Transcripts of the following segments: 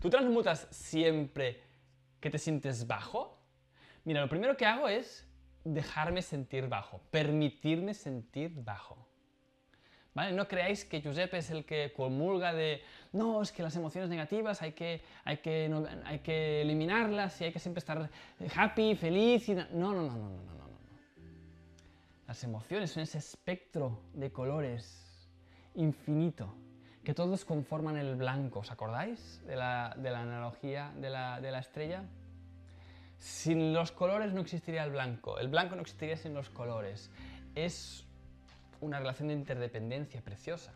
¿Tú transmutas siempre que te sientes bajo? Mira, lo primero que hago es dejarme sentir bajo, permitirme sentir bajo. ¿Vale? No creáis que Giuseppe es el que comulga de, no, es que las emociones negativas hay que, hay que, hay que eliminarlas y hay que siempre estar happy, feliz. Y no, no, no, no, no, no, no, no. Las emociones son ese espectro de colores infinito que todos conforman el blanco. ¿Os acordáis de la, de la analogía de la, de la estrella? Sin los colores no existiría el blanco. El blanco no existiría sin los colores. Es una relación de interdependencia preciosa.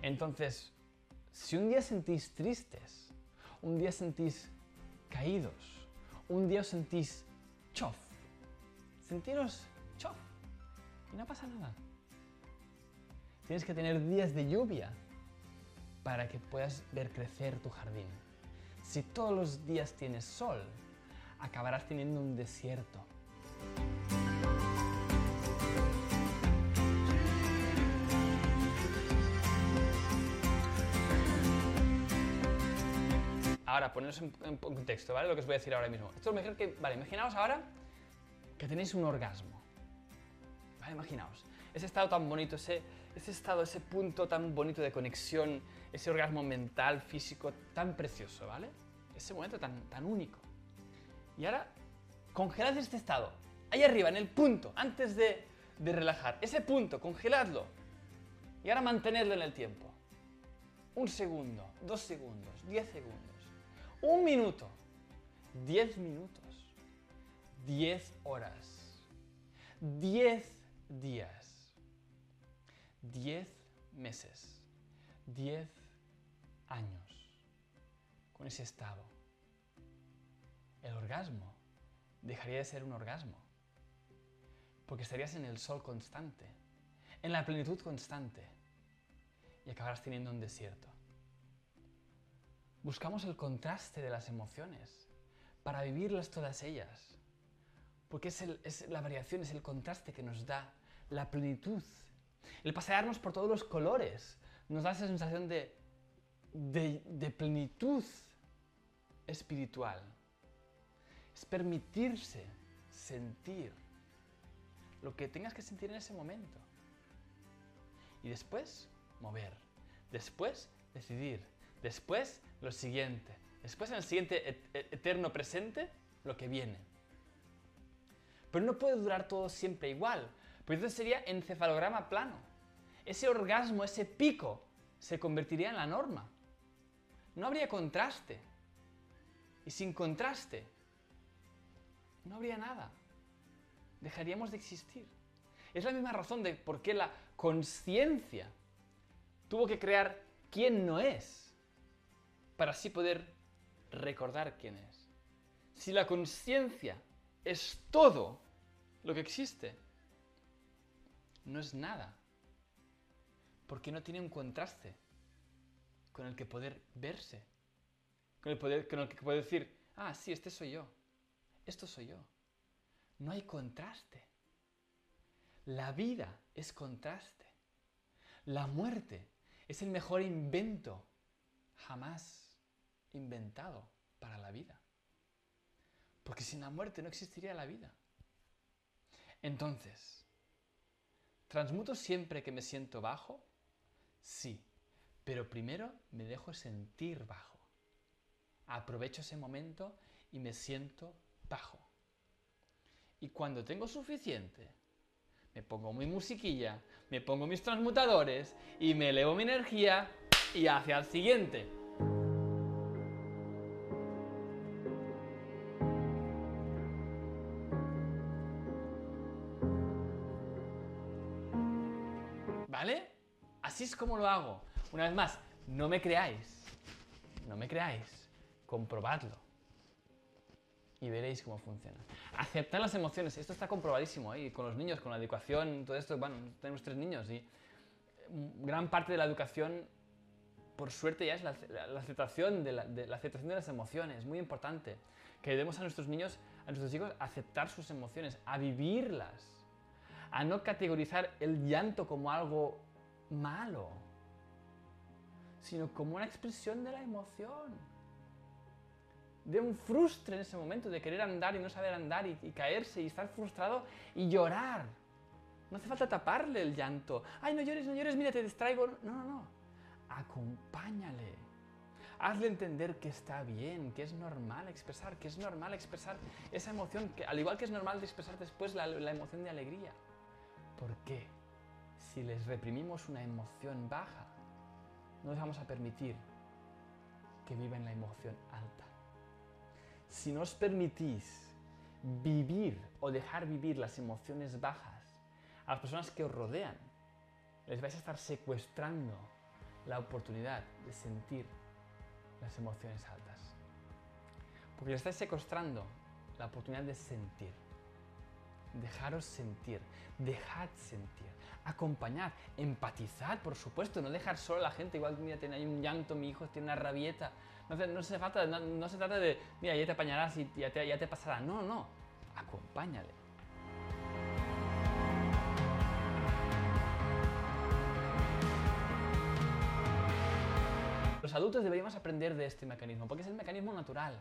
Entonces, si un día sentís tristes, un día sentís caídos, un día os sentís chof, sentiros chof y no pasa nada. Tienes que tener días de lluvia para que puedas ver crecer tu jardín. Si todos los días tienes sol, acabarás teniendo un desierto. Ahora, poneros en, contexto, ¿vale? Lo que os voy a decir ahora mismo. Esto es mejor que, vale, imaginaos ahora que tenéis un orgasmo. Imaginaos. Ese estado tan bonito, ese, ese estado, ese punto tan bonito de conexión, ese orgasmo mental, físico, tan precioso, ¿vale? Ese momento tan, tan único. Y ahora, congelad este estado. Ahí arriba, en el punto, antes de, de relajar. Ese punto, congeladlo. Y ahora mantenerlo en el tiempo. Un segundo, dos segundos, diez segundos. Un minuto. Diez minutos. Diez horas. Diez días. Diez meses. Diez años con ese estado. El orgasmo dejaría de ser un orgasmo. Porque estarías en el sol constante, en la plenitud constante, y acabarás teniendo un desierto. Buscamos el contraste de las emociones para vivirlas todas ellas. Porque es, la variación, es el contraste que nos da la plenitud. El pasearnos por todos los colores nos da esa sensación de de, plenitud espiritual. Es permitirse sentir lo que tengas que sentir en ese momento. Y después, mover. Después, decidir. Después, lo siguiente. Después, en el siguiente eterno presente, lo que viene. Pero no puede durar todo siempre igual, porque entonces sería encefalograma plano. Ese orgasmo, ese pico, se convertiría en la norma no habría contraste. Y sin contraste, no habría nada. Dejaríamos de existir. Es la misma razón de por qué la conciencia tuvo que crear quién no es, para así poder recordar quién es. Si la conciencia es todo lo que existe, no es nada, porque no tiene un contraste con el que poder verse, con el, que poder decir, ah, sí, este soy yo, esto soy yo. No hay contraste. La vida es contraste. La muerte es el mejor invento jamás inventado para la vida. Sin la muerte no existiría la vida. Entonces, ¿transmuto siempre que me siento bajo? Sí. Pero primero me dejo sentir bajo. Aprovecho ese momento y me siento bajo. Y cuando tengo suficiente, me pongo mi musiquilla, me pongo mis transmutadores y me elevo mi energía y hacia el siguiente. Así es como lo hago. Una vez más, no me creáis, no me creáis, comprobadlo y veréis cómo funciona. Aceptar las emociones, esto está comprobadísimo ¿eh? con los niños, con la educación, todo esto, bueno, tenemos tres niños y gran parte de la educación, por suerte ya es la, aceptación de la, aceptación de las emociones, muy importante, que debemos a nuestros niños, a nuestros hijos, aceptar sus emociones, a vivirlas, a no categorizar el llanto como algo malo, sino como una expresión de la emoción. De un frustre en ese momento, de querer andar y no saber andar y, caerse y estar frustrado y llorar. No hace falta taparle el llanto. Ay, no llores, no llores, mira, te distraigo. No, no, no. Acompáñale. Hazle entender que está bien, que es normal expresar, que es normal expresar esa emoción, que al igual que es normal expresar después la emoción de alegría. ¿Por qué? Si les reprimimos una emoción baja, no les vamos a permitir que vivan la emoción alta. Si no os permitís vivir o dejar vivir las emociones bajas a las personas que os rodean, les vais a estar secuestrando la oportunidad de sentir las emociones altas. Porque les estáis secuestrando la oportunidad de sentir. Dejaros sentir, dejad sentir, acompañad, empatizad, por supuesto, no dejar solo a la gente, igual, mira, tiene ahí un llanto, mi hijo tiene una rabieta, no, no se, trata, no, no se trata de, mira, ya te apañarás y ya te, ya te pasará, no, no, acompáñale. Los adultos deberíamos aprender de este mecanismo, porque es el mecanismo natural.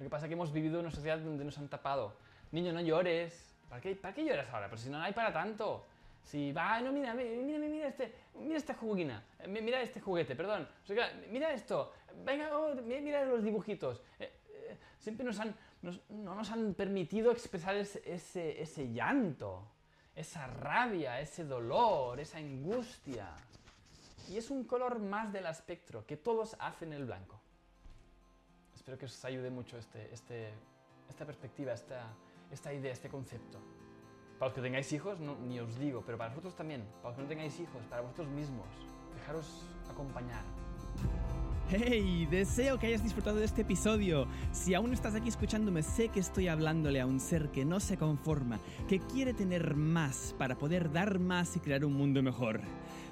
Lo que pasa es que hemos vivido en una sociedad donde nos han tapado. Niño, no llores. ¿Para qué, ¿Para qué lloras ahora? Pero si no hay para tanto. Si va, no, mira, mira, mira, este, mira esta juguina, mira este juguete, perdón. Mira esto, venga, oh, mira los dibujitos. Eh, eh, siempre nos han, no nos han permitido expresar ese, ese, ese llanto, esa rabia, ese dolor, esa angustia. Y es un color más del espectro que todos hacen el blanco. Espero que os ayude mucho este, este, esta perspectiva, esta, esta idea, este concepto. Para los que tengáis hijos, no, ni os digo, pero para vosotros también, para los que no tengáis hijos, para vosotros mismos, dejaros acompañar. ¡Hey! Deseo que hayas disfrutado de este episodio. Si aún estás aquí escuchándome, sé que estoy hablándole a un ser que no se conforma, que quiere tener más para poder dar más y crear un mundo mejor.